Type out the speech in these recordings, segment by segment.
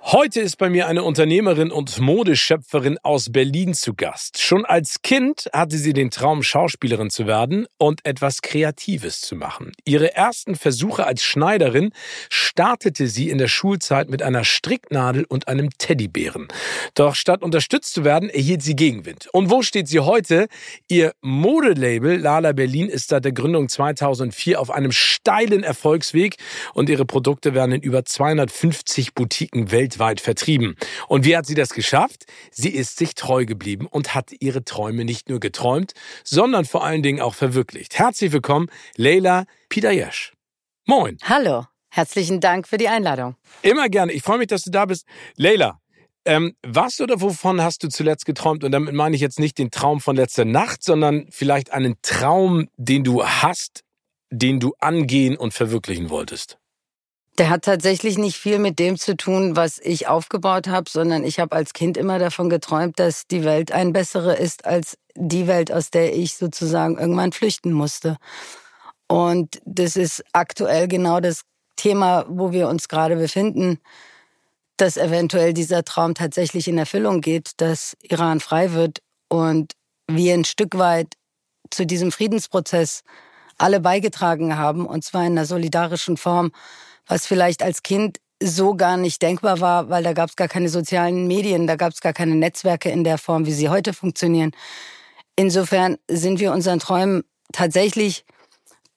Heute ist bei mir eine Unternehmerin und Modeschöpferin aus Berlin zu Gast. Schon als Kind hatte sie den Traum, Schauspielerin zu werden und etwas Kreatives zu machen. Ihre ersten Versuche als Schneiderin startete sie in der Schulzeit mit einer Stricknadel und einem Teddybären. Doch statt unterstützt zu werden, erhielt sie Gegenwind. Und wo steht sie heute? Ihr Modelabel Lala Berlin ist seit der Gründung 2004 auf einem steilen Erfolgsweg und ihre Produkte werden in über 250 Boutiquen weltweit weltweit vertrieben. Und wie hat sie das geschafft? Sie ist sich treu geblieben und hat ihre Träume nicht nur geträumt, sondern vor allen Dingen auch verwirklicht. Herzlich willkommen, Leila Pidayesh. Moin. Hallo. Herzlichen Dank für die Einladung. Immer gerne. Ich freue mich, dass du da bist. Leila, ähm, was oder wovon hast du zuletzt geträumt? Und damit meine ich jetzt nicht den Traum von letzter Nacht, sondern vielleicht einen Traum, den du hast, den du angehen und verwirklichen wolltest. Der hat tatsächlich nicht viel mit dem zu tun, was ich aufgebaut habe, sondern ich habe als Kind immer davon geträumt, dass die Welt ein bessere ist als die Welt, aus der ich sozusagen irgendwann flüchten musste. Und das ist aktuell genau das Thema, wo wir uns gerade befinden, dass eventuell dieser Traum tatsächlich in Erfüllung geht, dass Iran frei wird und wir ein Stück weit zu diesem Friedensprozess alle beigetragen haben, und zwar in einer solidarischen Form was vielleicht als Kind so gar nicht denkbar war, weil da gab es gar keine sozialen Medien, da gab es gar keine Netzwerke in der Form, wie sie heute funktionieren. Insofern sind wir unseren Träumen tatsächlich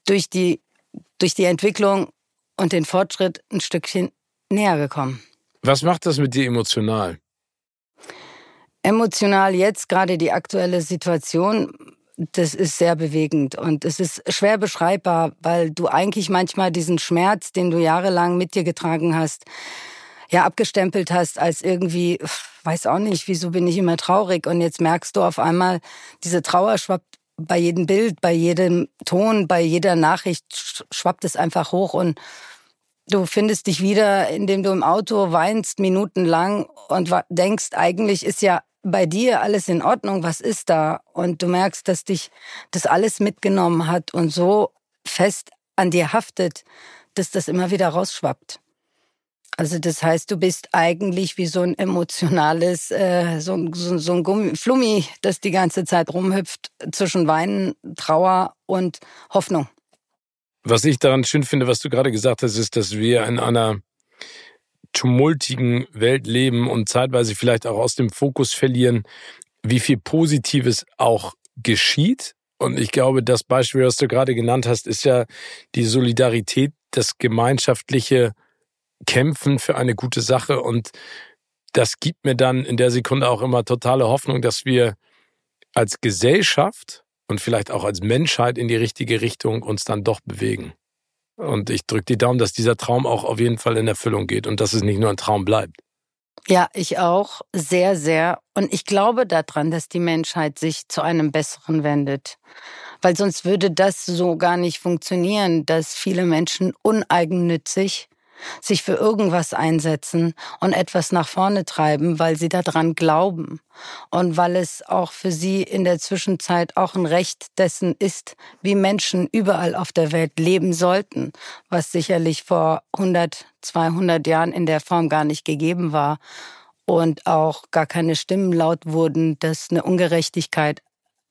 durch die, durch die Entwicklung und den Fortschritt ein Stückchen näher gekommen. Was macht das mit dir emotional? Emotional jetzt gerade die aktuelle Situation das ist sehr bewegend und es ist schwer beschreibbar, weil du eigentlich manchmal diesen Schmerz, den du jahrelang mit dir getragen hast, ja abgestempelt hast als irgendwie, weiß auch nicht, wieso bin ich immer traurig? Und jetzt merkst du auf einmal, diese Trauer schwappt bei jedem Bild, bei jedem Ton, bei jeder Nachricht schwappt es einfach hoch und du findest dich wieder, indem du im Auto weinst minutenlang und denkst, eigentlich ist ja bei dir alles in Ordnung, was ist da? Und du merkst, dass dich das alles mitgenommen hat und so fest an dir haftet, dass das immer wieder rausschwappt. Also das heißt, du bist eigentlich wie so ein emotionales, äh, so, so, so ein Gummi, Flummi, das die ganze Zeit rumhüpft zwischen Weinen, Trauer und Hoffnung. Was ich daran schön finde, was du gerade gesagt hast, ist, dass wir in einer tumultigen Welt leben und zeitweise vielleicht auch aus dem Fokus verlieren, wie viel Positives auch geschieht. Und ich glaube, das Beispiel, was du gerade genannt hast, ist ja die Solidarität, das gemeinschaftliche Kämpfen für eine gute Sache. Und das gibt mir dann in der Sekunde auch immer totale Hoffnung, dass wir als Gesellschaft und vielleicht auch als Menschheit in die richtige Richtung uns dann doch bewegen. Und ich drücke die Daumen, dass dieser Traum auch auf jeden Fall in Erfüllung geht und dass es nicht nur ein Traum bleibt. Ja, ich auch sehr, sehr. Und ich glaube daran, dass die Menschheit sich zu einem Besseren wendet. Weil sonst würde das so gar nicht funktionieren, dass viele Menschen uneigennützig sich für irgendwas einsetzen und etwas nach vorne treiben, weil sie daran glauben. Und weil es auch für sie in der Zwischenzeit auch ein Recht dessen ist, wie Menschen überall auf der Welt leben sollten, was sicherlich vor 100, 200 Jahren in der Form gar nicht gegeben war und auch gar keine Stimmen laut wurden, dass eine Ungerechtigkeit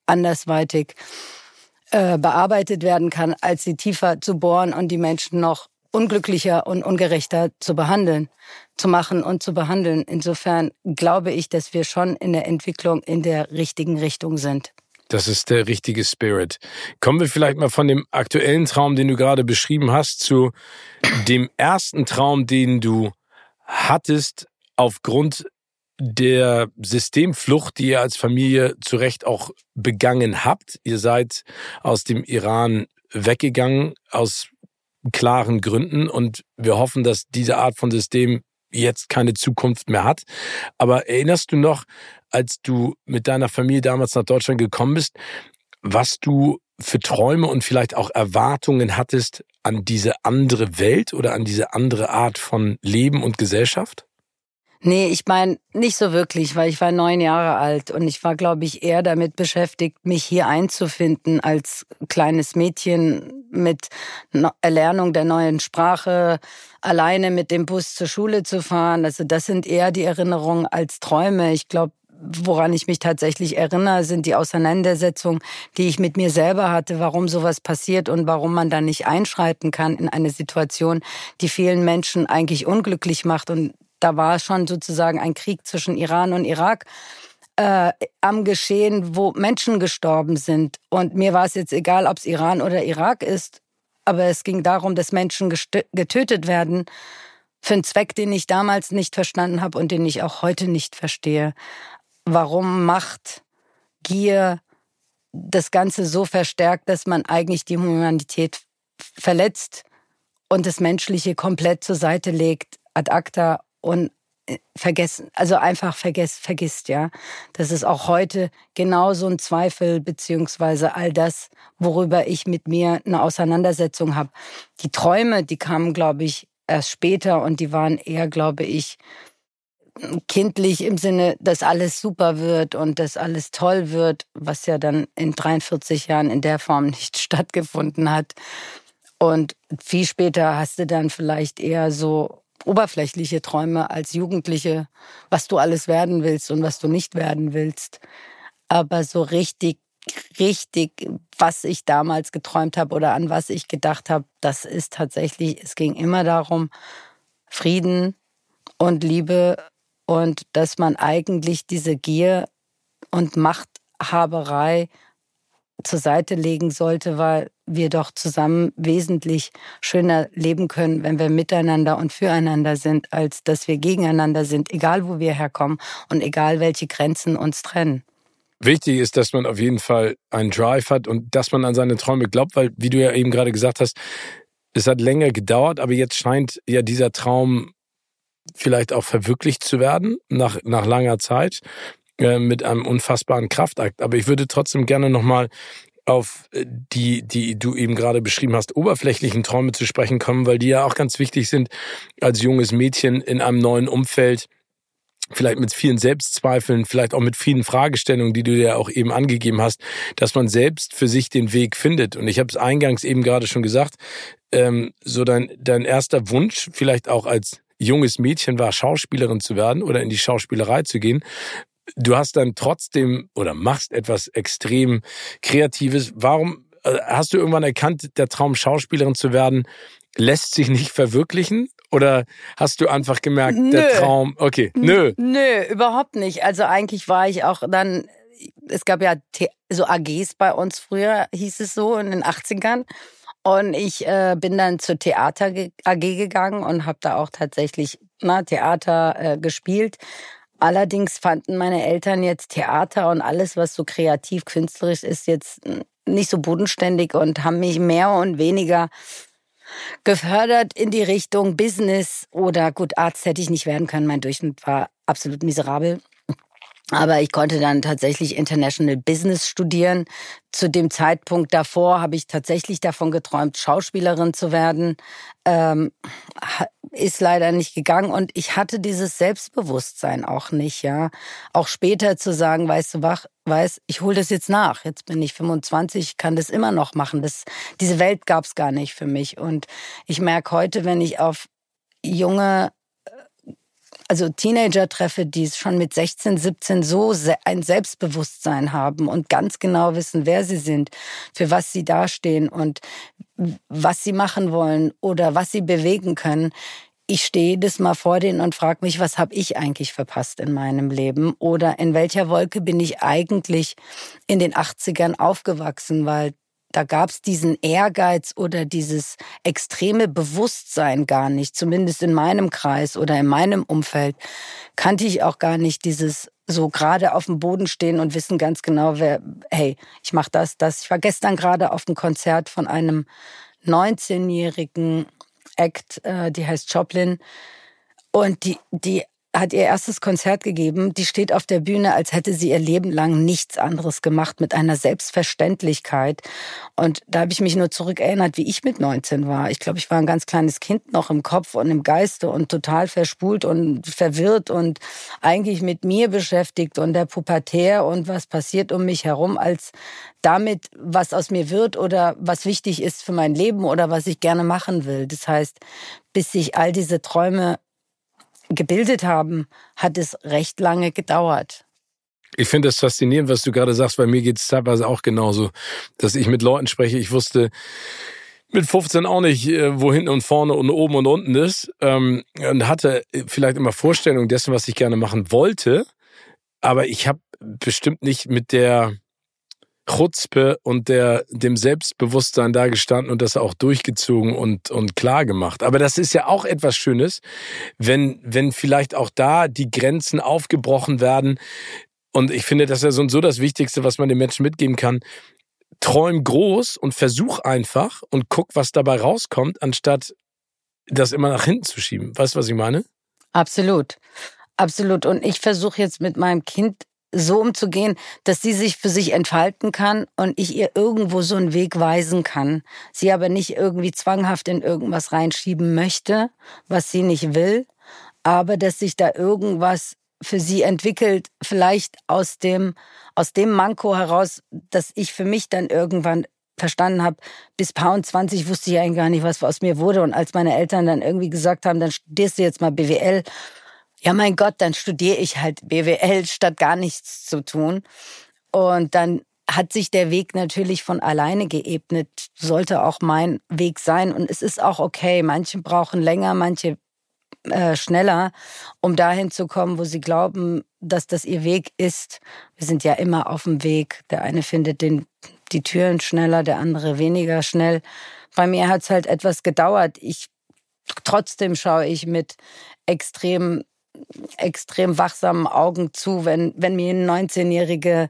andersweitig äh, bearbeitet werden kann, als sie tiefer zu bohren und die Menschen noch unglücklicher und ungerechter zu behandeln, zu machen und zu behandeln. Insofern glaube ich, dass wir schon in der Entwicklung in der richtigen Richtung sind. Das ist der richtige Spirit. Kommen wir vielleicht mal von dem aktuellen Traum, den du gerade beschrieben hast, zu dem ersten Traum, den du hattest aufgrund der Systemflucht, die ihr als Familie zu Recht auch begangen habt. Ihr seid aus dem Iran weggegangen, aus klaren Gründen. Und wir hoffen, dass diese Art von System jetzt keine Zukunft mehr hat. Aber erinnerst du noch, als du mit deiner Familie damals nach Deutschland gekommen bist, was du für Träume und vielleicht auch Erwartungen hattest an diese andere Welt oder an diese andere Art von Leben und Gesellschaft? Nee, ich meine nicht so wirklich, weil ich war neun Jahre alt und ich war, glaube ich, eher damit beschäftigt, mich hier einzufinden als kleines Mädchen mit Erlernung der neuen Sprache, alleine mit dem Bus zur Schule zu fahren. Also das sind eher die Erinnerungen als Träume. Ich glaube, woran ich mich tatsächlich erinnere, sind die Auseinandersetzungen, die ich mit mir selber hatte, warum sowas passiert und warum man da nicht einschreiten kann in eine Situation, die vielen Menschen eigentlich unglücklich macht. Und da war schon sozusagen ein Krieg zwischen Iran und Irak äh, am Geschehen, wo Menschen gestorben sind. Und mir war es jetzt egal, ob es Iran oder Irak ist, aber es ging darum, dass Menschen getötet werden für einen Zweck, den ich damals nicht verstanden habe und den ich auch heute nicht verstehe warum Macht, Gier das Ganze so verstärkt, dass man eigentlich die Humanität verletzt und das Menschliche komplett zur Seite legt, ad acta und äh, vergessen, also einfach vergesst, vergisst, ja. Das ist auch heute genauso ein Zweifel, beziehungsweise all das, worüber ich mit mir eine Auseinandersetzung habe. Die Träume, die kamen, glaube ich, erst später und die waren eher, glaube ich, kindlich im Sinne, dass alles super wird und dass alles toll wird, was ja dann in 43 Jahren in der Form nicht stattgefunden hat. Und viel später hast du dann vielleicht eher so oberflächliche Träume als Jugendliche, was du alles werden willst und was du nicht werden willst. Aber so richtig, richtig, was ich damals geträumt habe oder an was ich gedacht habe, das ist tatsächlich, es ging immer darum, Frieden und Liebe und dass man eigentlich diese Gier und Machthaberei zur Seite legen sollte, weil wir doch zusammen wesentlich schöner leben können, wenn wir miteinander und füreinander sind, als dass wir gegeneinander sind, egal wo wir herkommen und egal welche Grenzen uns trennen. Wichtig ist, dass man auf jeden Fall einen Drive hat und dass man an seine Träume glaubt, weil, wie du ja eben gerade gesagt hast, es hat länger gedauert, aber jetzt scheint ja dieser Traum vielleicht auch verwirklicht zu werden nach, nach langer Zeit äh, mit einem unfassbaren Kraftakt. Aber ich würde trotzdem gerne nochmal auf äh, die, die du eben gerade beschrieben hast, oberflächlichen Träume zu sprechen kommen, weil die ja auch ganz wichtig sind als junges Mädchen in einem neuen Umfeld vielleicht mit vielen Selbstzweifeln, vielleicht auch mit vielen Fragestellungen, die du ja auch eben angegeben hast, dass man selbst für sich den Weg findet. Und ich habe es eingangs eben gerade schon gesagt, ähm, so dein, dein erster Wunsch, vielleicht auch als junges Mädchen war, Schauspielerin zu werden oder in die Schauspielerei zu gehen. Du hast dann trotzdem oder machst etwas extrem Kreatives. Warum äh, hast du irgendwann erkannt, der Traum, Schauspielerin zu werden, lässt sich nicht verwirklichen? Oder hast du einfach gemerkt, nö. der Traum, okay, nö. Nö, überhaupt nicht. Also eigentlich war ich auch dann, es gab ja so AGs bei uns früher, hieß es so, in den 80ern. Und ich äh, bin dann zur Theater AG gegangen und habe da auch tatsächlich na, Theater äh, gespielt. Allerdings fanden meine Eltern jetzt Theater und alles, was so kreativ künstlerisch ist, jetzt nicht so bodenständig und haben mich mehr und weniger gefördert in die Richtung Business oder gut, Arzt hätte ich nicht werden können. Mein Durchschnitt war absolut miserabel. Aber ich konnte dann tatsächlich International Business studieren. Zu dem Zeitpunkt davor habe ich tatsächlich davon geträumt, Schauspielerin zu werden. Ähm, ist leider nicht gegangen und ich hatte dieses Selbstbewusstsein auch nicht, ja. Auch später zu sagen, weißt du, wach, weiß, ich hole das jetzt nach. Jetzt bin ich 25, kann das immer noch machen. Das, diese Welt gab es gar nicht für mich. Und ich merke heute, wenn ich auf junge also Teenager treffe, die schon mit 16, 17 so ein Selbstbewusstsein haben und ganz genau wissen, wer sie sind, für was sie dastehen und was sie machen wollen oder was sie bewegen können. Ich stehe jedes Mal vor denen und frage mich, was habe ich eigentlich verpasst in meinem Leben oder in welcher Wolke bin ich eigentlich in den 80ern aufgewachsen, weil da gab es diesen Ehrgeiz oder dieses extreme Bewusstsein gar nicht. Zumindest in meinem Kreis oder in meinem Umfeld kannte ich auch gar nicht dieses so gerade auf dem Boden stehen und wissen ganz genau, wer, hey, ich mache das, das. Ich war gestern gerade auf dem Konzert von einem 19-jährigen Act, äh, die heißt Joplin. Und die, die hat ihr erstes Konzert gegeben. Die steht auf der Bühne, als hätte sie ihr Leben lang nichts anderes gemacht, mit einer Selbstverständlichkeit. Und da habe ich mich nur zurückerinnert, wie ich mit 19 war. Ich glaube, ich war ein ganz kleines Kind noch im Kopf und im Geiste und total verspult und verwirrt und eigentlich mit mir beschäftigt und der Pubertär und was passiert um mich herum, als damit, was aus mir wird oder was wichtig ist für mein Leben oder was ich gerne machen will. Das heißt, bis sich all diese Träume gebildet haben, hat es recht lange gedauert. Ich finde das faszinierend, was du gerade sagst, weil mir geht es teilweise auch genauso, dass ich mit Leuten spreche. Ich wusste mit 15 auch nicht, äh, wo hinten und vorne und oben und unten ist. Ähm, und hatte vielleicht immer Vorstellungen dessen, was ich gerne machen wollte. Aber ich habe bestimmt nicht mit der Chutzpe und der, dem Selbstbewusstsein da gestanden und das auch durchgezogen und, und klar gemacht. Aber das ist ja auch etwas Schönes, wenn, wenn vielleicht auch da die Grenzen aufgebrochen werden. Und ich finde, das ist ja so und so das Wichtigste, was man den Menschen mitgeben kann. Träum groß und versuch einfach und guck, was dabei rauskommt, anstatt das immer nach hinten zu schieben. Weißt du, was ich meine? Absolut. Absolut. Und ich versuche jetzt mit meinem Kind so umzugehen, dass sie sich für sich entfalten kann und ich ihr irgendwo so einen Weg weisen kann. Sie aber nicht irgendwie zwanghaft in irgendwas reinschieben möchte, was sie nicht will, aber dass sich da irgendwas für sie entwickelt, vielleicht aus dem, aus dem Manko heraus, dass ich für mich dann irgendwann verstanden habe, bis Pound 20 wusste ich eigentlich gar nicht, was aus mir wurde. Und als meine Eltern dann irgendwie gesagt haben, dann studierst du jetzt mal BWL ja mein Gott, dann studiere ich halt BWL, statt gar nichts zu tun. Und dann hat sich der Weg natürlich von alleine geebnet, sollte auch mein Weg sein. Und es ist auch okay. Manche brauchen länger, manche äh, schneller, um dahin zu kommen, wo sie glauben, dass das ihr Weg ist. Wir sind ja immer auf dem Weg. Der eine findet den, die Türen schneller, der andere weniger schnell. Bei mir hat es halt etwas gedauert. Ich trotzdem schaue ich mit extrem extrem wachsamen Augen zu, wenn, wenn mir eine 19-jährige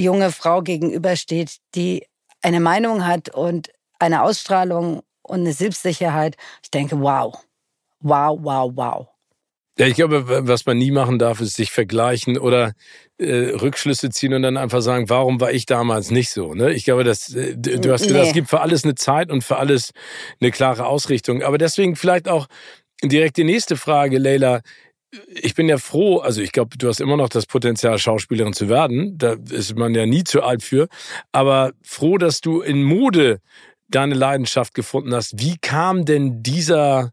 junge Frau gegenübersteht, die eine Meinung hat und eine Ausstrahlung und eine Selbstsicherheit. Ich denke, wow, wow, wow, wow. Ja, ich glaube, was man nie machen darf, ist sich vergleichen oder äh, Rückschlüsse ziehen und dann einfach sagen, warum war ich damals nicht so? Ne? Ich glaube, das, äh, du hast gesagt, nee. es gibt für alles eine Zeit und für alles eine klare Ausrichtung. Aber deswegen vielleicht auch direkt die nächste Frage, Leila ich bin ja froh, also ich glaube, du hast immer noch das Potenzial, Schauspielerin zu werden. Da ist man ja nie zu alt für. Aber froh, dass du in Mode deine Leidenschaft gefunden hast. Wie kam denn dieser,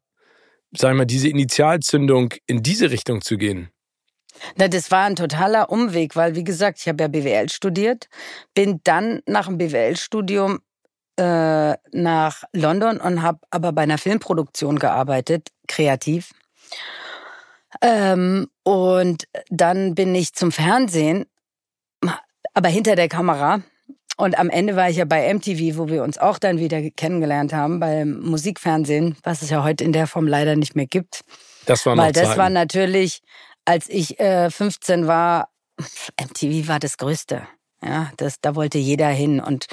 sag ich mal, diese Initialzündung in diese Richtung zu gehen? Na, das war ein totaler Umweg, weil wie gesagt, ich habe ja BWL studiert, bin dann nach dem BWL-Studium äh, nach London und habe aber bei einer Filmproduktion gearbeitet, kreativ. Ähm, und dann bin ich zum Fernsehen, aber hinter der Kamera. Und am Ende war ich ja bei MTV, wo wir uns auch dann wieder kennengelernt haben, beim Musikfernsehen, was es ja heute in der Form leider nicht mehr gibt. Das war Weil das Zeiten. war natürlich, als ich äh, 15 war, MTV war das Größte. Ja, das, da wollte jeder hin. Und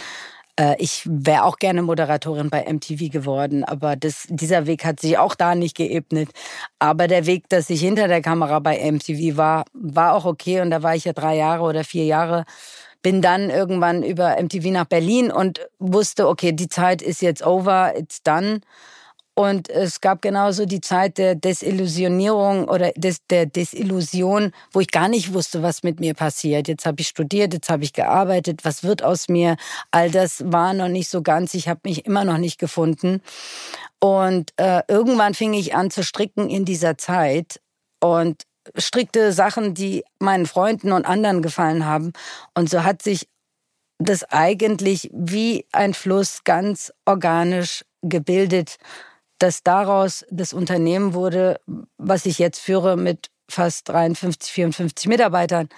ich wäre auch gerne Moderatorin bei MTV geworden, aber das, dieser Weg hat sich auch da nicht geebnet. Aber der Weg, dass ich hinter der Kamera bei MTV war, war auch okay. Und da war ich ja drei Jahre oder vier Jahre. Bin dann irgendwann über MTV nach Berlin und wusste, okay, die Zeit ist jetzt over, it's done. Und es gab genauso die Zeit der Desillusionierung oder des, der Desillusion, wo ich gar nicht wusste, was mit mir passiert. Jetzt habe ich studiert, jetzt habe ich gearbeitet, was wird aus mir? All das war noch nicht so ganz. Ich habe mich immer noch nicht gefunden. Und äh, irgendwann fing ich an zu stricken in dieser Zeit und strickte Sachen, die meinen Freunden und anderen gefallen haben. Und so hat sich das eigentlich wie ein Fluss ganz organisch gebildet dass daraus das Unternehmen wurde, was ich jetzt führe mit fast 53, 54 Mitarbeitern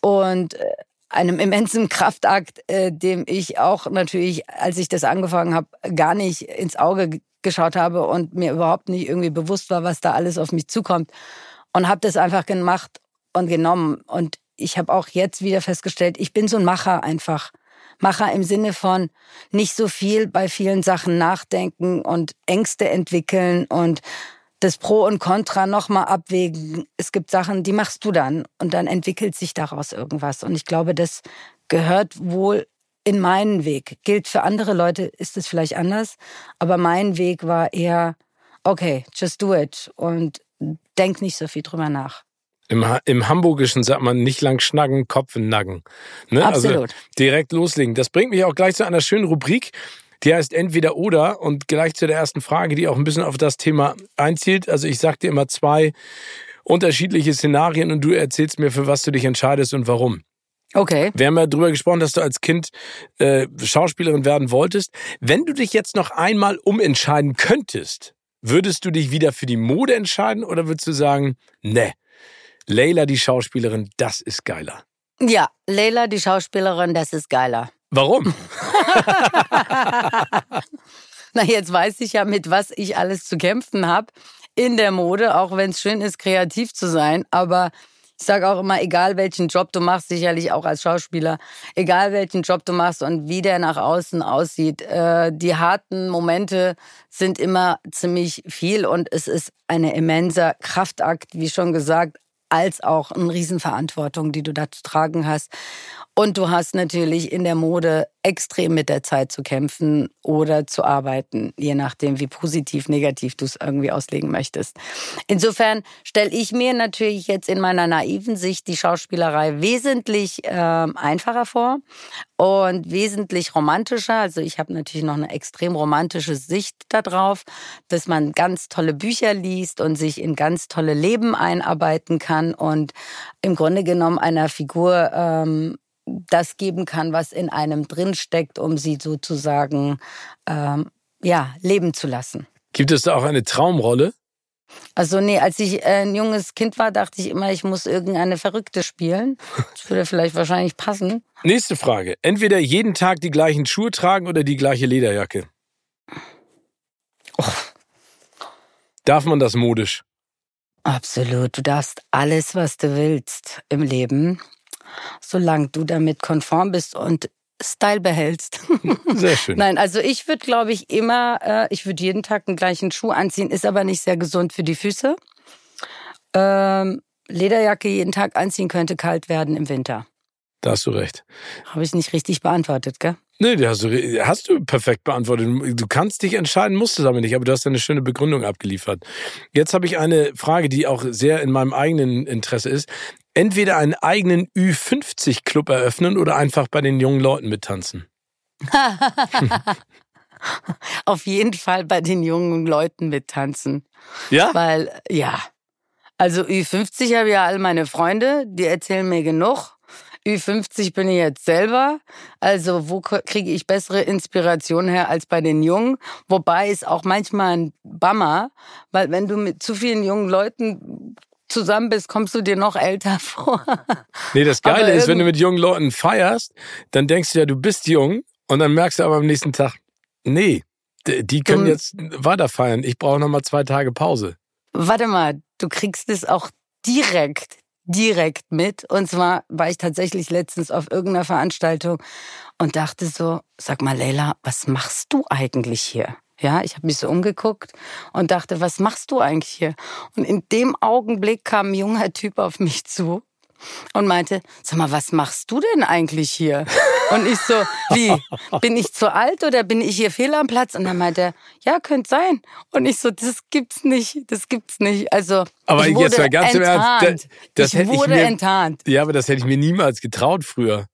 und äh, einem immensen Kraftakt, äh, dem ich auch natürlich, als ich das angefangen habe, gar nicht ins Auge geschaut habe und mir überhaupt nicht irgendwie bewusst war, was da alles auf mich zukommt und habe das einfach gemacht und genommen und ich habe auch jetzt wieder festgestellt, ich bin so ein Macher einfach. Macher im Sinne von nicht so viel bei vielen Sachen nachdenken und Ängste entwickeln und das Pro und Contra nochmal abwägen. Es gibt Sachen, die machst du dann und dann entwickelt sich daraus irgendwas. Und ich glaube, das gehört wohl in meinen Weg. Gilt für andere Leute, ist es vielleicht anders. Aber mein Weg war eher, okay, just do it und denk nicht so viel drüber nach. Im, Im Hamburgischen sagt man nicht lang schnacken, Kopf in Nacken. Ne? Also Absolut. Also direkt loslegen. Das bringt mich auch gleich zu einer schönen Rubrik. Die heißt entweder oder und gleich zu der ersten Frage, die auch ein bisschen auf das Thema einzielt. Also ich sag dir immer zwei unterschiedliche Szenarien und du erzählst mir, für was du dich entscheidest und warum. Okay. Wir haben ja darüber gesprochen, dass du als Kind äh, Schauspielerin werden wolltest. Wenn du dich jetzt noch einmal umentscheiden könntest, würdest du dich wieder für die Mode entscheiden oder würdest du sagen, ne, Leila die Schauspielerin, das ist geiler? Ja, Leila die Schauspielerin, das ist geiler. Warum? Na, jetzt weiß ich ja, mit was ich alles zu kämpfen habe in der Mode, auch wenn es schön ist, kreativ zu sein. Aber ich sage auch immer, egal welchen Job du machst, sicherlich auch als Schauspieler, egal welchen Job du machst und wie der nach außen aussieht, äh, die harten Momente sind immer ziemlich viel und es ist eine immenser Kraftakt, wie schon gesagt, als auch eine Riesenverantwortung, die du da zu tragen hast. Und du hast natürlich in der Mode extrem mit der Zeit zu kämpfen oder zu arbeiten, je nachdem, wie positiv, negativ du es irgendwie auslegen möchtest. Insofern stelle ich mir natürlich jetzt in meiner naiven Sicht die Schauspielerei wesentlich äh, einfacher vor und wesentlich romantischer. Also ich habe natürlich noch eine extrem romantische Sicht darauf, dass man ganz tolle Bücher liest und sich in ganz tolle Leben einarbeiten kann und im Grunde genommen einer Figur ähm, das geben kann, was in einem drinsteckt, um sie sozusagen ähm, ja, leben zu lassen. Gibt es da auch eine Traumrolle? Also nee, als ich äh, ein junges Kind war, dachte ich immer, ich muss irgendeine Verrückte spielen. Das würde vielleicht wahrscheinlich passen. Nächste Frage. Entweder jeden Tag die gleichen Schuhe tragen oder die gleiche Lederjacke. Oh. Darf man das modisch? Absolut. Du darfst alles, was du willst im Leben solange du damit konform bist und Style behältst. Sehr schön. Nein, also ich würde, glaube ich, immer, äh, ich würde jeden Tag den gleichen Schuh anziehen, ist aber nicht sehr gesund für die Füße. Ähm, Lederjacke jeden Tag anziehen könnte kalt werden im Winter. Da hast du recht. Habe ich nicht richtig beantwortet, gell? Nee, hast du, hast du perfekt beantwortet. Du kannst dich entscheiden, musst es aber nicht, aber du hast eine schöne Begründung abgeliefert. Jetzt habe ich eine Frage, die auch sehr in meinem eigenen Interesse ist entweder einen eigenen Ü50-Club eröffnen oder einfach bei den jungen Leuten mittanzen? Auf jeden Fall bei den jungen Leuten mittanzen. Ja? Weil, ja. Also Ü50 habe ja all meine Freunde, die erzählen mir genug. Ü50 bin ich jetzt selber. Also wo kriege ich bessere Inspiration her als bei den Jungen? Wobei es auch manchmal ein Bummer, weil wenn du mit zu vielen jungen Leuten zusammen bist, kommst du dir noch älter vor. Nee, das Geile ist, wenn du mit jungen Leuten feierst, dann denkst du ja, du bist jung und dann merkst du aber am nächsten Tag, nee, die können jetzt weiter feiern. Ich brauche noch mal zwei Tage Pause. Warte mal, du kriegst es auch direkt, direkt mit. Und zwar war ich tatsächlich letztens auf irgendeiner Veranstaltung und dachte so, sag mal, Leila, was machst du eigentlich hier? Ja, ich habe mich so umgeguckt und dachte, was machst du eigentlich hier? Und in dem Augenblick kam ein junger Typ auf mich zu und meinte, sag mal, was machst du denn eigentlich hier? Und ich so, wie, bin ich zu alt oder bin ich hier fehl am Platz? Und dann meinte er, ja, könnte sein. Und ich so, das gibt's nicht, das gibt's nicht. Also, aber ich wurde jetzt mal ganz enttarnt. im Ernst, das, das ich wurde ich mir, enttarnt. Ja, aber das hätte ich mir niemals getraut früher.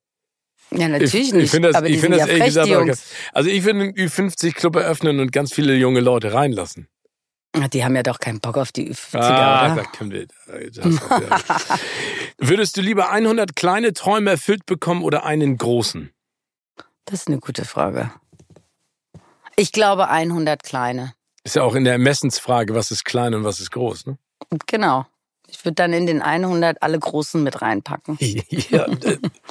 Ja, natürlich ich, nicht. Ich finde das, aber die ich sind das ja ehrlich frech, gesagt. Also ich würde einen Ü50-Club eröffnen und ganz viele junge Leute reinlassen. Die haben ja doch keinen Bock auf die Ü50er, ah, oder? Da können wir, Würdest du lieber 100 kleine Träume erfüllt bekommen oder einen großen? Das ist eine gute Frage. Ich glaube 100 kleine. Ist ja auch in der Ermessensfrage, was ist klein und was ist groß, ne? Genau. Ich würde dann in den 100 alle Großen mit reinpacken. ja,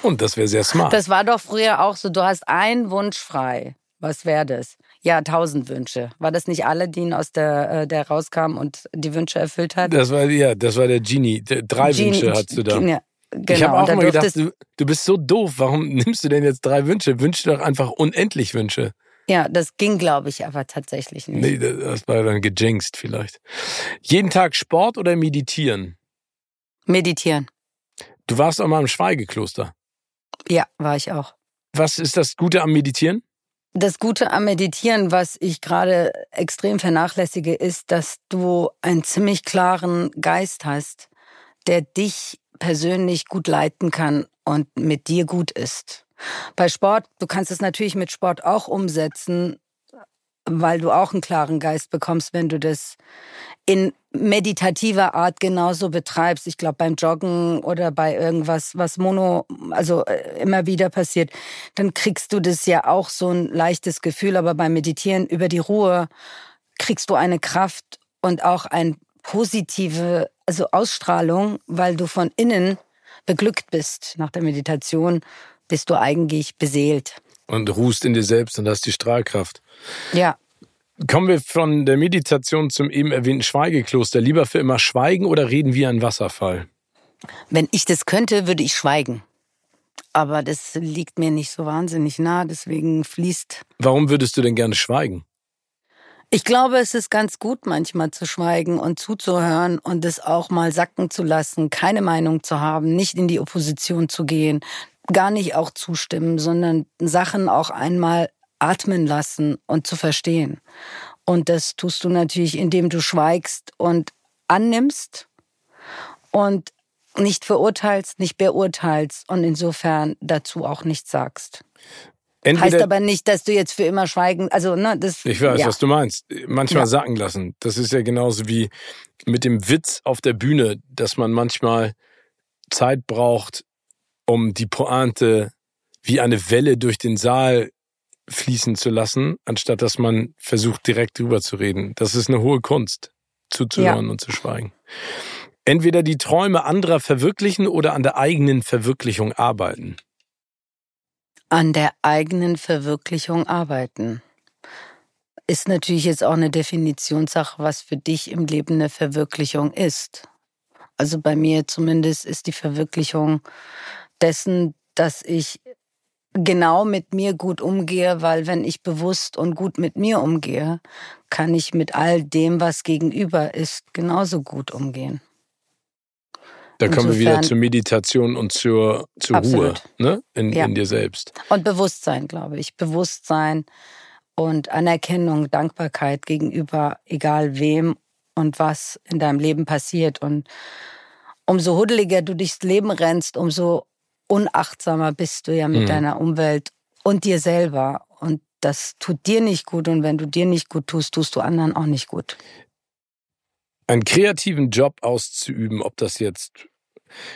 und das wäre sehr smart. Das war doch früher auch so, du hast einen Wunsch frei. Was wäre das? Ja, tausend Wünsche. War das nicht Aladdin aus der, äh, der rauskam und die Wünsche erfüllt hat? Das war ja, das war der Genie. Drei Genie, Wünsche hast du da. Ja, genau. Ich habe auch mal gedacht, du, du bist so doof. Warum nimmst du denn jetzt drei Wünsche? Wünsch dir doch einfach unendlich Wünsche. Ja, das ging, glaube ich, aber tatsächlich nicht. Nee, das war dann gejinxt vielleicht. Jeden Tag Sport oder meditieren? Meditieren. Du warst auch mal im Schweigekloster. Ja, war ich auch. Was ist das Gute am Meditieren? Das Gute am Meditieren, was ich gerade extrem vernachlässige, ist, dass du einen ziemlich klaren Geist hast, der dich persönlich gut leiten kann und mit dir gut ist. Bei Sport, du kannst es natürlich mit Sport auch umsetzen, weil du auch einen klaren Geist bekommst, wenn du das in meditativer Art genauso betreibst. Ich glaube, beim Joggen oder bei irgendwas, was mono, also äh, immer wieder passiert, dann kriegst du das ja auch so ein leichtes Gefühl. Aber beim Meditieren über die Ruhe kriegst du eine Kraft und auch eine positive, also Ausstrahlung, weil du von innen beglückt bist nach der Meditation bist du eigentlich beseelt. Und ruhst in dir selbst und hast die Strahlkraft. Ja. Kommen wir von der Meditation zum eben erwähnten Schweigekloster. Lieber für immer schweigen oder reden wie ein Wasserfall? Wenn ich das könnte, würde ich schweigen. Aber das liegt mir nicht so wahnsinnig nah, deswegen fließt. Warum würdest du denn gerne schweigen? Ich glaube, es ist ganz gut, manchmal zu schweigen und zuzuhören und es auch mal sacken zu lassen, keine Meinung zu haben, nicht in die Opposition zu gehen, gar nicht auch zustimmen, sondern Sachen auch einmal atmen lassen und zu verstehen. Und das tust du natürlich, indem du schweigst und annimmst und nicht verurteilst, nicht beurteilst und insofern dazu auch nichts sagst. Entweder, heißt aber nicht, dass du jetzt für immer schweigen, also ne, das. Ich weiß, ja. was du meinst. Manchmal ja. sacken lassen. Das ist ja genauso wie mit dem Witz auf der Bühne, dass man manchmal Zeit braucht, um die Pointe wie eine Welle durch den Saal fließen zu lassen, anstatt dass man versucht, direkt drüber zu reden. Das ist eine hohe Kunst, zuzuhören ja. und zu schweigen. Entweder die Träume anderer verwirklichen oder an der eigenen Verwirklichung arbeiten. An der eigenen Verwirklichung arbeiten. Ist natürlich jetzt auch eine Definitionssache, was für dich im Leben eine Verwirklichung ist. Also bei mir zumindest ist die Verwirklichung dessen, dass ich genau mit mir gut umgehe, weil wenn ich bewusst und gut mit mir umgehe, kann ich mit all dem, was gegenüber ist, genauso gut umgehen. Da kommen wir wieder zur Meditation und zur, zur Ruhe ne? in, ja. in dir selbst. Und Bewusstsein, glaube ich. Bewusstsein und Anerkennung, Dankbarkeit gegenüber egal wem und was in deinem Leben passiert. Und umso huddeliger du durchs Leben rennst, umso unachtsamer bist du ja mit mhm. deiner Umwelt und dir selber. Und das tut dir nicht gut. Und wenn du dir nicht gut tust, tust du anderen auch nicht gut. Einen kreativen Job auszuüben, ob das jetzt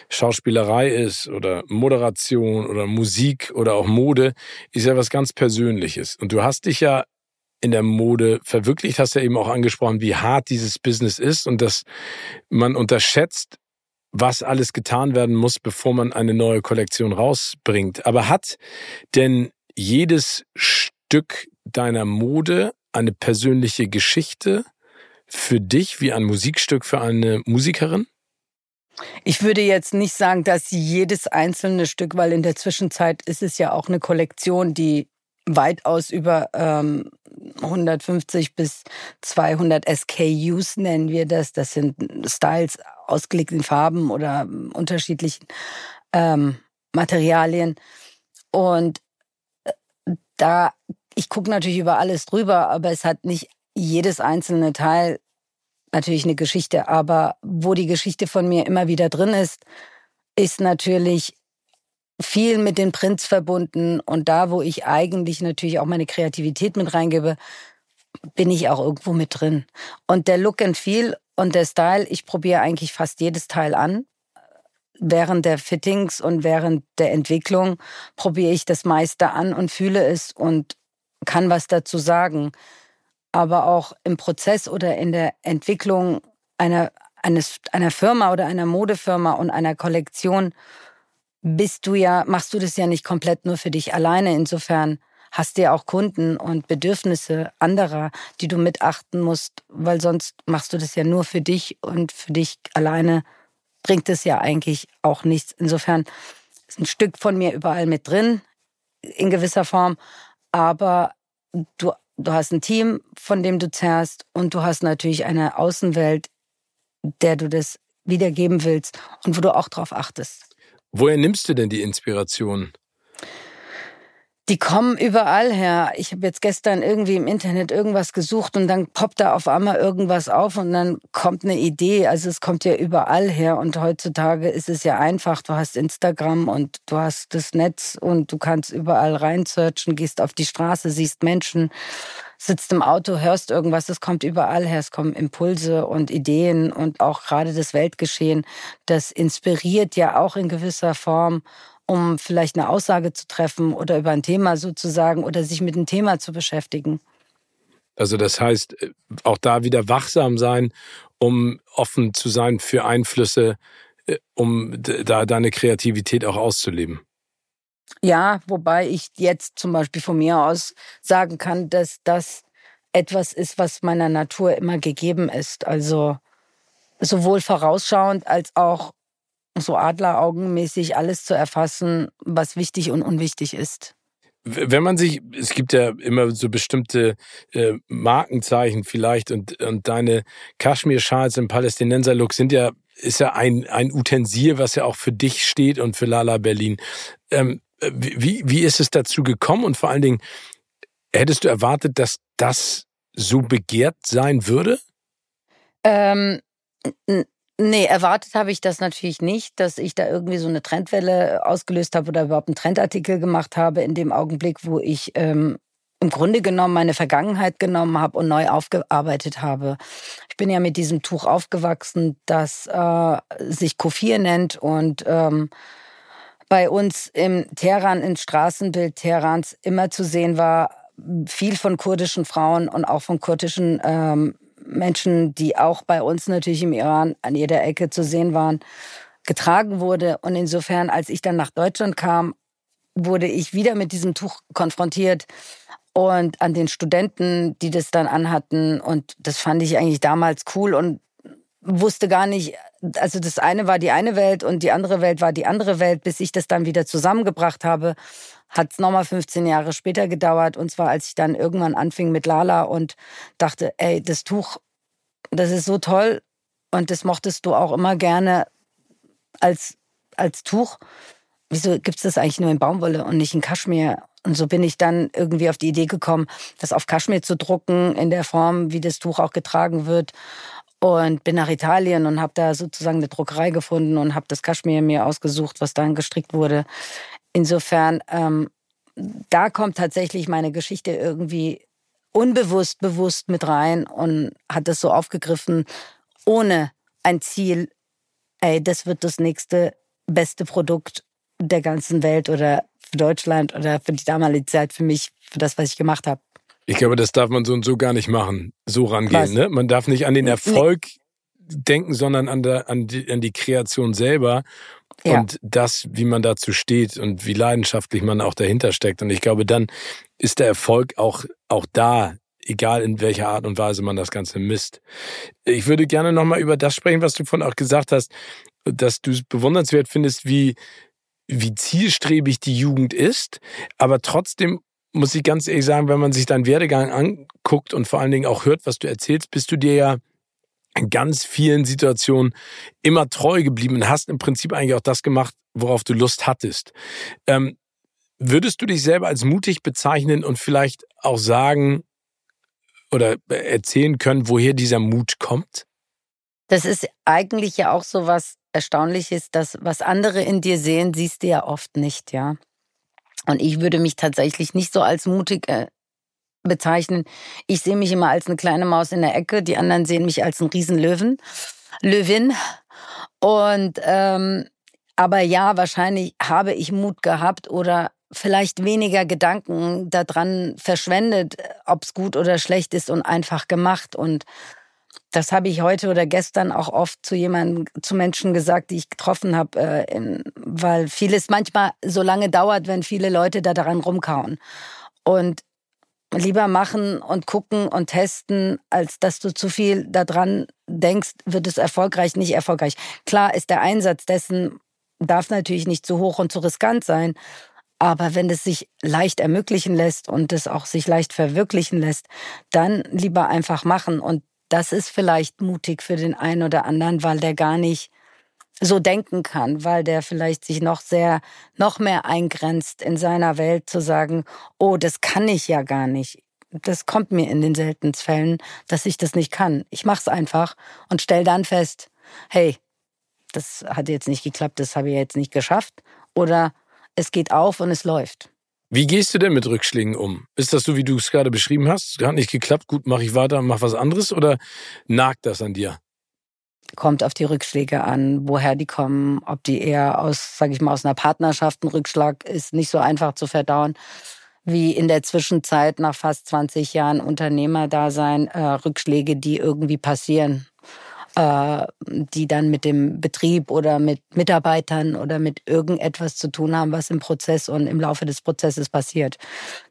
Schauspielerei ist oder Moderation oder Musik oder auch Mode, ist ja was ganz Persönliches. Und du hast dich ja in der Mode verwirklicht, hast ja eben auch angesprochen, wie hart dieses Business ist und dass man unterschätzt, was alles getan werden muss, bevor man eine neue Kollektion rausbringt. Aber hat denn jedes Stück deiner Mode eine persönliche Geschichte für dich wie ein Musikstück für eine Musikerin? Ich würde jetzt nicht sagen, dass jedes einzelne Stück, weil in der Zwischenzeit ist es ja auch eine Kollektion, die weitaus über ähm, 150 bis 200 SKUs nennen wir das. Das sind Styles ausgelegten Farben oder unterschiedlichen ähm, Materialien. Und äh, da, ich gucke natürlich über alles drüber, aber es hat nicht jedes einzelne Teil natürlich eine Geschichte. Aber wo die Geschichte von mir immer wieder drin ist, ist natürlich viel mit den Prints verbunden. Und da, wo ich eigentlich natürlich auch meine Kreativität mit reingebe, bin ich auch irgendwo mit drin. Und der Look and Feel und der Style, ich probiere eigentlich fast jedes Teil an. Während der Fittings und während der Entwicklung probiere ich das meiste an und fühle es und kann was dazu sagen. Aber auch im Prozess oder in der Entwicklung einer, eines, einer Firma oder einer Modefirma und einer Kollektion bist du ja, machst du das ja nicht komplett nur für dich alleine. Insofern hast du ja auch Kunden und Bedürfnisse anderer, die du mitachten musst, weil sonst machst du das ja nur für dich und für dich alleine bringt es ja eigentlich auch nichts. Insofern ist ein Stück von mir überall mit drin, in gewisser Form, aber du, du hast ein Team, von dem du zerrst und du hast natürlich eine Außenwelt, der du das wiedergeben willst und wo du auch drauf achtest. Woher nimmst du denn die Inspiration? Die kommen überall her. Ich habe jetzt gestern irgendwie im Internet irgendwas gesucht und dann poppt da auf einmal irgendwas auf und dann kommt eine Idee. Also es kommt ja überall her und heutzutage ist es ja einfach. Du hast Instagram und du hast das Netz und du kannst überall reinsearchen, gehst auf die Straße, siehst Menschen, sitzt im Auto, hörst irgendwas. Es kommt überall her. Es kommen Impulse und Ideen und auch gerade das Weltgeschehen. Das inspiriert ja auch in gewisser Form um vielleicht eine Aussage zu treffen oder über ein Thema sozusagen oder sich mit einem Thema zu beschäftigen. Also das heißt, äh, auch da wieder wachsam sein, um offen zu sein für Einflüsse, äh, um da deine Kreativität auch auszuleben. Ja, wobei ich jetzt zum Beispiel von mir aus sagen kann, dass das etwas ist, was meiner Natur immer gegeben ist. Also sowohl vorausschauend als auch so adleraugenmäßig alles zu erfassen, was wichtig und unwichtig ist. Wenn man sich, es gibt ja immer so bestimmte äh, Markenzeichen vielleicht und, und deine Kaschmir-Schals im Palästinenser-Look sind ja, ist ja ein, ein Utensil, was ja auch für dich steht und für Lala Berlin. Ähm, wie, wie ist es dazu gekommen und vor allen Dingen, hättest du erwartet, dass das so begehrt sein würde? Ähm, Nee, erwartet habe ich das natürlich nicht, dass ich da irgendwie so eine Trendwelle ausgelöst habe oder überhaupt einen Trendartikel gemacht habe in dem Augenblick, wo ich ähm, im Grunde genommen meine Vergangenheit genommen habe und neu aufgearbeitet habe. Ich bin ja mit diesem Tuch aufgewachsen, das äh, sich Kofir nennt und ähm, bei uns im Teheran, im Straßenbild Teherans immer zu sehen war, viel von kurdischen Frauen und auch von kurdischen ähm, Menschen, die auch bei uns natürlich im Iran an jeder Ecke zu sehen waren, getragen wurde. Und insofern, als ich dann nach Deutschland kam, wurde ich wieder mit diesem Tuch konfrontiert und an den Studenten, die das dann anhatten. Und das fand ich eigentlich damals cool und wusste gar nicht, also das eine war die eine Welt und die andere Welt war die andere Welt, bis ich das dann wieder zusammengebracht habe hat es nochmal 15 Jahre später gedauert. Und zwar, als ich dann irgendwann anfing mit Lala und dachte, ey, das Tuch, das ist so toll und das mochtest du auch immer gerne als, als Tuch. Wieso gibt es das eigentlich nur in Baumwolle und nicht in Kaschmir? Und so bin ich dann irgendwie auf die Idee gekommen, das auf Kaschmir zu drucken, in der Form, wie das Tuch auch getragen wird. Und bin nach Italien und habe da sozusagen eine Druckerei gefunden und habe das Kaschmir mir ausgesucht, was dann gestrickt wurde. Insofern, ähm, da kommt tatsächlich meine Geschichte irgendwie unbewusst, bewusst mit rein und hat das so aufgegriffen, ohne ein Ziel, ey, das wird das nächste beste Produkt der ganzen Welt oder für Deutschland oder für die damalige Zeit für mich, für das, was ich gemacht habe. Ich glaube, das darf man so und so gar nicht machen, so rangehen. Ne? Man darf nicht an den Erfolg nee. denken, sondern an, der, an, die, an die Kreation selber ja. und das, wie man dazu steht und wie leidenschaftlich man auch dahinter steckt. Und ich glaube, dann ist der Erfolg auch, auch da, egal in welcher Art und Weise man das Ganze misst. Ich würde gerne nochmal über das sprechen, was du vorhin auch gesagt hast, dass du es bewundernswert findest, wie, wie zielstrebig die Jugend ist, aber trotzdem muss ich ganz ehrlich sagen, wenn man sich deinen Werdegang anguckt und vor allen Dingen auch hört, was du erzählst, bist du dir ja in ganz vielen Situationen immer treu geblieben und hast im Prinzip eigentlich auch das gemacht, worauf du Lust hattest. Ähm, würdest du dich selber als mutig bezeichnen und vielleicht auch sagen oder erzählen können, woher dieser Mut kommt? Das ist eigentlich ja auch so was Erstaunliches, dass was andere in dir sehen, siehst du ja oft nicht, ja. Und ich würde mich tatsächlich nicht so als mutig äh, bezeichnen. Ich sehe mich immer als eine kleine Maus in der Ecke, die anderen sehen mich als einen Riesenlöwen, Löwin. Und ähm, aber ja, wahrscheinlich habe ich Mut gehabt oder vielleicht weniger Gedanken daran verschwendet, ob es gut oder schlecht ist und einfach gemacht. Und das habe ich heute oder gestern auch oft zu jemandem, zu Menschen gesagt, die ich getroffen habe, äh, weil vieles manchmal so lange dauert, wenn viele Leute da daran rumkauen. Und lieber machen und gucken und testen, als dass du zu viel daran denkst, wird es erfolgreich, nicht erfolgreich. Klar ist der Einsatz dessen, darf natürlich nicht zu hoch und zu riskant sein, Aber wenn es sich leicht ermöglichen lässt und es auch sich leicht verwirklichen lässt, dann lieber einfach machen. Und das ist vielleicht mutig für den einen oder anderen, weil der gar nicht so denken kann, weil der vielleicht sich noch sehr, noch mehr eingrenzt in seiner Welt zu sagen, oh, das kann ich ja gar nicht. Das kommt mir in den seltensten Fällen, dass ich das nicht kann. Ich mach's einfach und stell dann fest, hey, das hat jetzt nicht geklappt, das habe ich jetzt nicht geschafft. Oder es geht auf und es läuft. Wie gehst du denn mit Rückschlägen um? Ist das so, wie du es gerade beschrieben hast? Hat nicht geklappt, gut, mache ich weiter, mach was anderes oder nagt das an dir? kommt auf die Rückschläge an, woher die kommen, ob die eher aus, sage ich mal, aus einer Partnerschaft ein Rückschlag ist, nicht so einfach zu verdauen wie in der Zwischenzeit nach fast 20 Jahren Unternehmerdasein äh, Rückschläge, die irgendwie passieren äh, die dann mit dem Betrieb oder mit Mitarbeitern oder mit irgendetwas zu tun haben, was im Prozess und im Laufe des Prozesses passiert.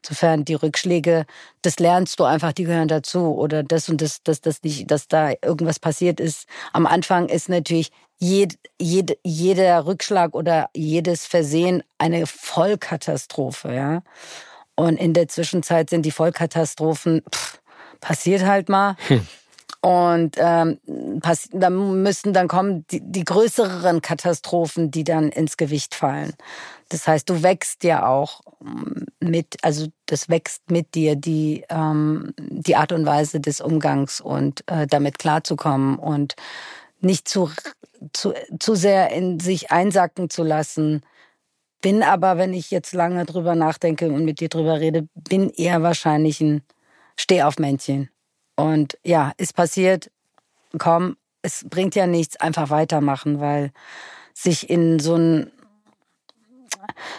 Insofern die Rückschläge, das lernst du einfach, die gehören dazu oder das und das, dass das nicht, dass da irgendwas passiert ist. Am Anfang ist natürlich jed, jed, jeder Rückschlag oder jedes Versehen eine Vollkatastrophe, ja. Und in der Zwischenzeit sind die Vollkatastrophen pff, passiert halt mal. Hm. Und ähm, dann müssen dann kommen die, die größeren Katastrophen, die dann ins Gewicht fallen. Das heißt, du wächst ja auch mm, mit, also das wächst mit dir die ähm, die Art und Weise des Umgangs und äh, damit klarzukommen und nicht zu, zu zu sehr in sich einsacken zu lassen. Bin aber, wenn ich jetzt lange drüber nachdenke und mit dir drüber rede, bin eher wahrscheinlich ein Stehaufmännchen. Und ja, ist passiert, komm, es bringt ja nichts, einfach weitermachen, weil sich in so ein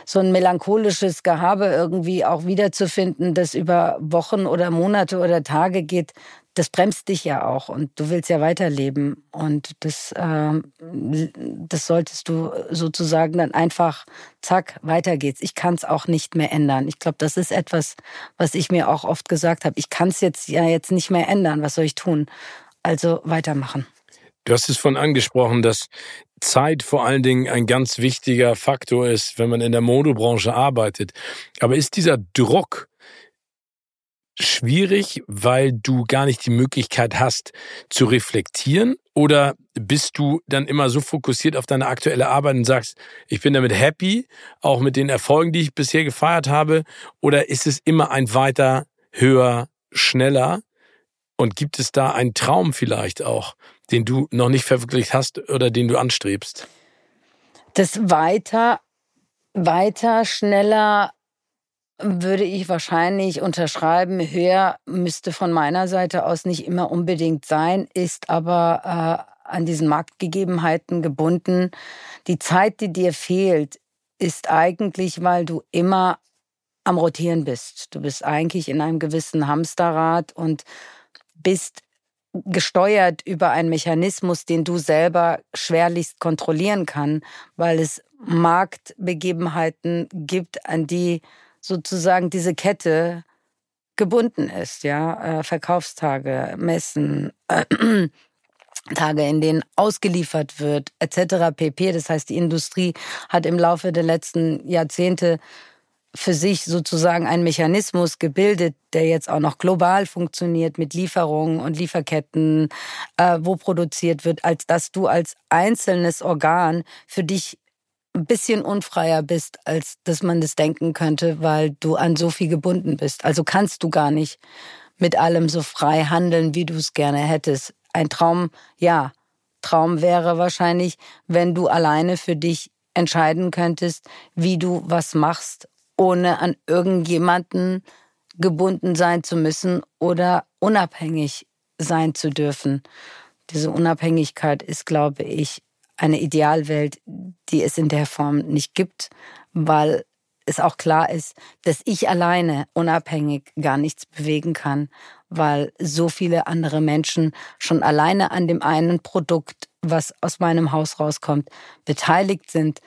so ein melancholisches Gehabe irgendwie auch wiederzufinden, das über Wochen oder Monate oder Tage geht, das bremst dich ja auch und du willst ja weiterleben und das, äh, das solltest du sozusagen dann einfach, zack, weiter geht's. Ich kann es auch nicht mehr ändern. Ich glaube, das ist etwas, was ich mir auch oft gesagt habe. Ich kann es jetzt ja jetzt nicht mehr ändern. Was soll ich tun? Also weitermachen. Du hast es von angesprochen, dass Zeit vor allen Dingen ein ganz wichtiger Faktor ist, wenn man in der Modebranche arbeitet. Aber ist dieser Druck, schwierig, weil du gar nicht die Möglichkeit hast zu reflektieren? Oder bist du dann immer so fokussiert auf deine aktuelle Arbeit und sagst, ich bin damit happy, auch mit den Erfolgen, die ich bisher gefeiert habe? Oder ist es immer ein weiter, höher, schneller? Und gibt es da einen Traum vielleicht auch, den du noch nicht verwirklicht hast oder den du anstrebst? Das weiter, weiter, schneller, würde ich wahrscheinlich unterschreiben. Höher müsste von meiner Seite aus nicht immer unbedingt sein, ist aber äh, an diesen Marktgegebenheiten gebunden. Die Zeit, die dir fehlt, ist eigentlich, weil du immer am Rotieren bist. Du bist eigentlich in einem gewissen Hamsterrad und bist gesteuert über einen Mechanismus, den du selber schwerlichst kontrollieren kann, weil es Marktbegebenheiten gibt, an die sozusagen diese Kette gebunden ist, ja, äh, Verkaufstage, Messen, Tage, in denen ausgeliefert wird, etc. pp. Das heißt, die Industrie hat im Laufe der letzten Jahrzehnte für sich sozusagen einen Mechanismus gebildet, der jetzt auch noch global funktioniert mit Lieferungen und Lieferketten, äh, wo produziert wird, als dass du als einzelnes Organ für dich ein bisschen unfreier bist, als dass man das denken könnte, weil du an so viel gebunden bist. Also kannst du gar nicht mit allem so frei handeln, wie du es gerne hättest. Ein Traum, ja. Traum wäre wahrscheinlich, wenn du alleine für dich entscheiden könntest, wie du was machst, ohne an irgendjemanden gebunden sein zu müssen oder unabhängig sein zu dürfen. Diese Unabhängigkeit ist, glaube ich, eine Idealwelt, die es in der Form nicht gibt, weil es auch klar ist, dass ich alleine unabhängig gar nichts bewegen kann, weil so viele andere Menschen schon alleine an dem einen Produkt, was aus meinem Haus rauskommt, beteiligt sind.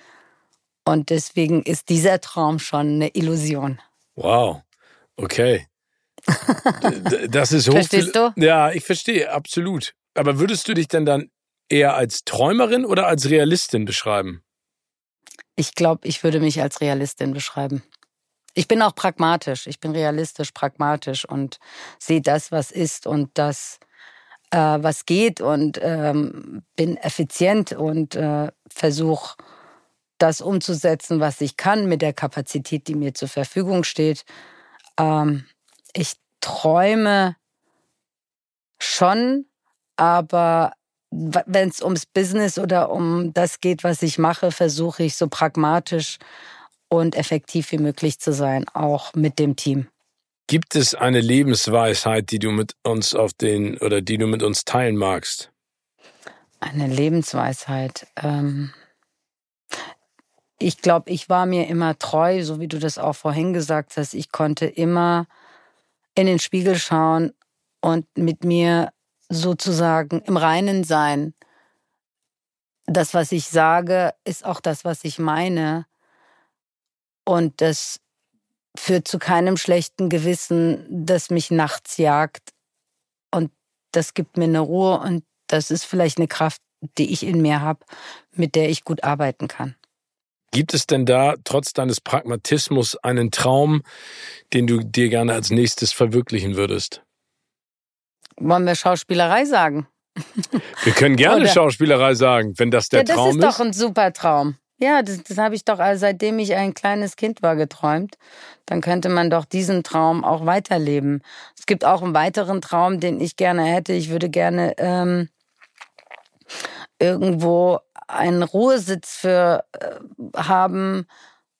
Und deswegen ist dieser Traum schon eine Illusion. Wow, okay. Das ist hoch. Verstehst du? Ja, ich verstehe, absolut. Aber würdest du dich denn dann eher als Träumerin oder als Realistin beschreiben? Ich glaube, ich würde mich als Realistin beschreiben. Ich bin auch pragmatisch, ich bin realistisch, pragmatisch und sehe das, was ist und das, äh, was geht und ähm, bin effizient und äh, versuche das umzusetzen, was ich kann mit der Kapazität, die mir zur Verfügung steht. Ähm, ich träume schon, aber wenn es ums Business oder um das geht, was ich mache, versuche ich so pragmatisch und effektiv wie möglich zu sein, auch mit dem Team. Gibt es eine Lebensweisheit, die du mit uns auf den oder die du mit uns teilen magst? Eine Lebensweisheit. Ähm ich glaube, ich war mir immer treu, so wie du das auch vorhin gesagt hast. Ich konnte immer in den Spiegel schauen und mit mir sozusagen im Reinen sein. Das, was ich sage, ist auch das, was ich meine. Und das führt zu keinem schlechten Gewissen, das mich nachts jagt. Und das gibt mir eine Ruhe und das ist vielleicht eine Kraft, die ich in mir habe, mit der ich gut arbeiten kann. Gibt es denn da trotz deines Pragmatismus einen Traum, den du dir gerne als nächstes verwirklichen würdest? Wollen wir Schauspielerei sagen? Wir können gerne Oder? Schauspielerei sagen, wenn das der ja, Traum ist. Das ist doch ein super Traum. Ja, das, das habe ich doch, also seitdem ich ein kleines Kind war, geträumt. Dann könnte man doch diesen Traum auch weiterleben. Es gibt auch einen weiteren Traum, den ich gerne hätte. Ich würde gerne ähm, irgendwo einen Ruhesitz für äh, haben,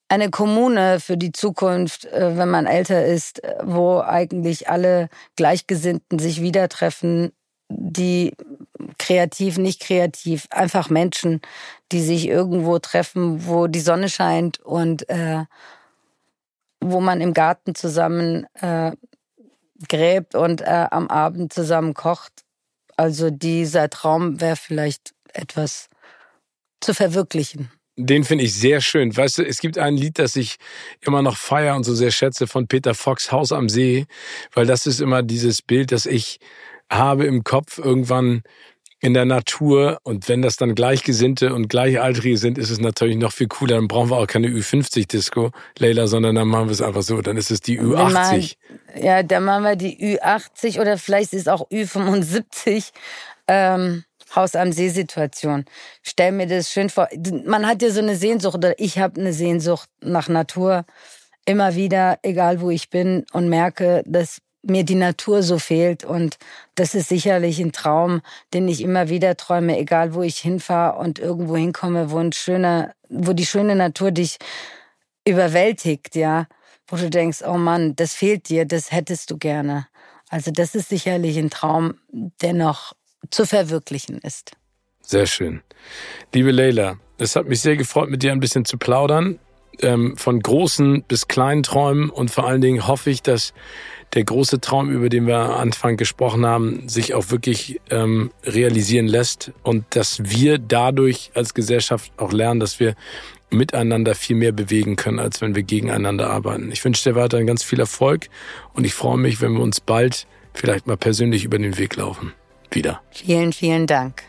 eine Kommune für die Zukunft, äh, wenn man älter ist, äh, wo eigentlich alle Gleichgesinnten sich wieder treffen, die kreativ, nicht kreativ, einfach Menschen, die sich irgendwo treffen, wo die Sonne scheint und äh, wo man im Garten zusammen äh, gräbt und äh, am Abend zusammen kocht. Also dieser Traum wäre vielleicht etwas zu verwirklichen. Den finde ich sehr schön. Weißt du, es gibt ein Lied, das ich immer noch feiere und so sehr schätze von Peter Fox, Haus am See, weil das ist immer dieses Bild, das ich habe im Kopf irgendwann in der Natur und wenn das dann Gleichgesinnte und Gleichaltrige sind, ist es natürlich noch viel cooler. Dann brauchen wir auch keine Ü50-Disco, Leila, sondern dann machen wir es einfach so. Dann ist es die Ü80. Man, ja, dann machen wir die Ü80 oder vielleicht ist es auch Ü75. Ähm, Haus am See-Situation. Stell mir das schön vor. Man hat ja so eine Sehnsucht, oder ich habe eine Sehnsucht nach Natur. Immer wieder, egal wo ich bin, und merke, dass mir die Natur so fehlt. Und das ist sicherlich ein Traum, den ich immer wieder träume, egal wo ich hinfahre und irgendwo hinkomme, wo ein schöner, wo die schöne Natur dich überwältigt, ja, wo du denkst, oh Mann, das fehlt dir, das hättest du gerne. Also das ist sicherlich ein Traum, der noch zu verwirklichen ist. Sehr schön. Liebe Leila, es hat mich sehr gefreut, mit dir ein bisschen zu plaudern. Ähm, von großen bis kleinen Träumen und vor allen Dingen hoffe ich, dass der große Traum, über den wir am Anfang gesprochen haben, sich auch wirklich ähm, realisieren lässt und dass wir dadurch als Gesellschaft auch lernen, dass wir miteinander viel mehr bewegen können, als wenn wir gegeneinander arbeiten. Ich wünsche dir weiterhin ganz viel Erfolg und ich freue mich, wenn wir uns bald vielleicht mal persönlich über den Weg laufen wieder. Vielen, vielen Dank.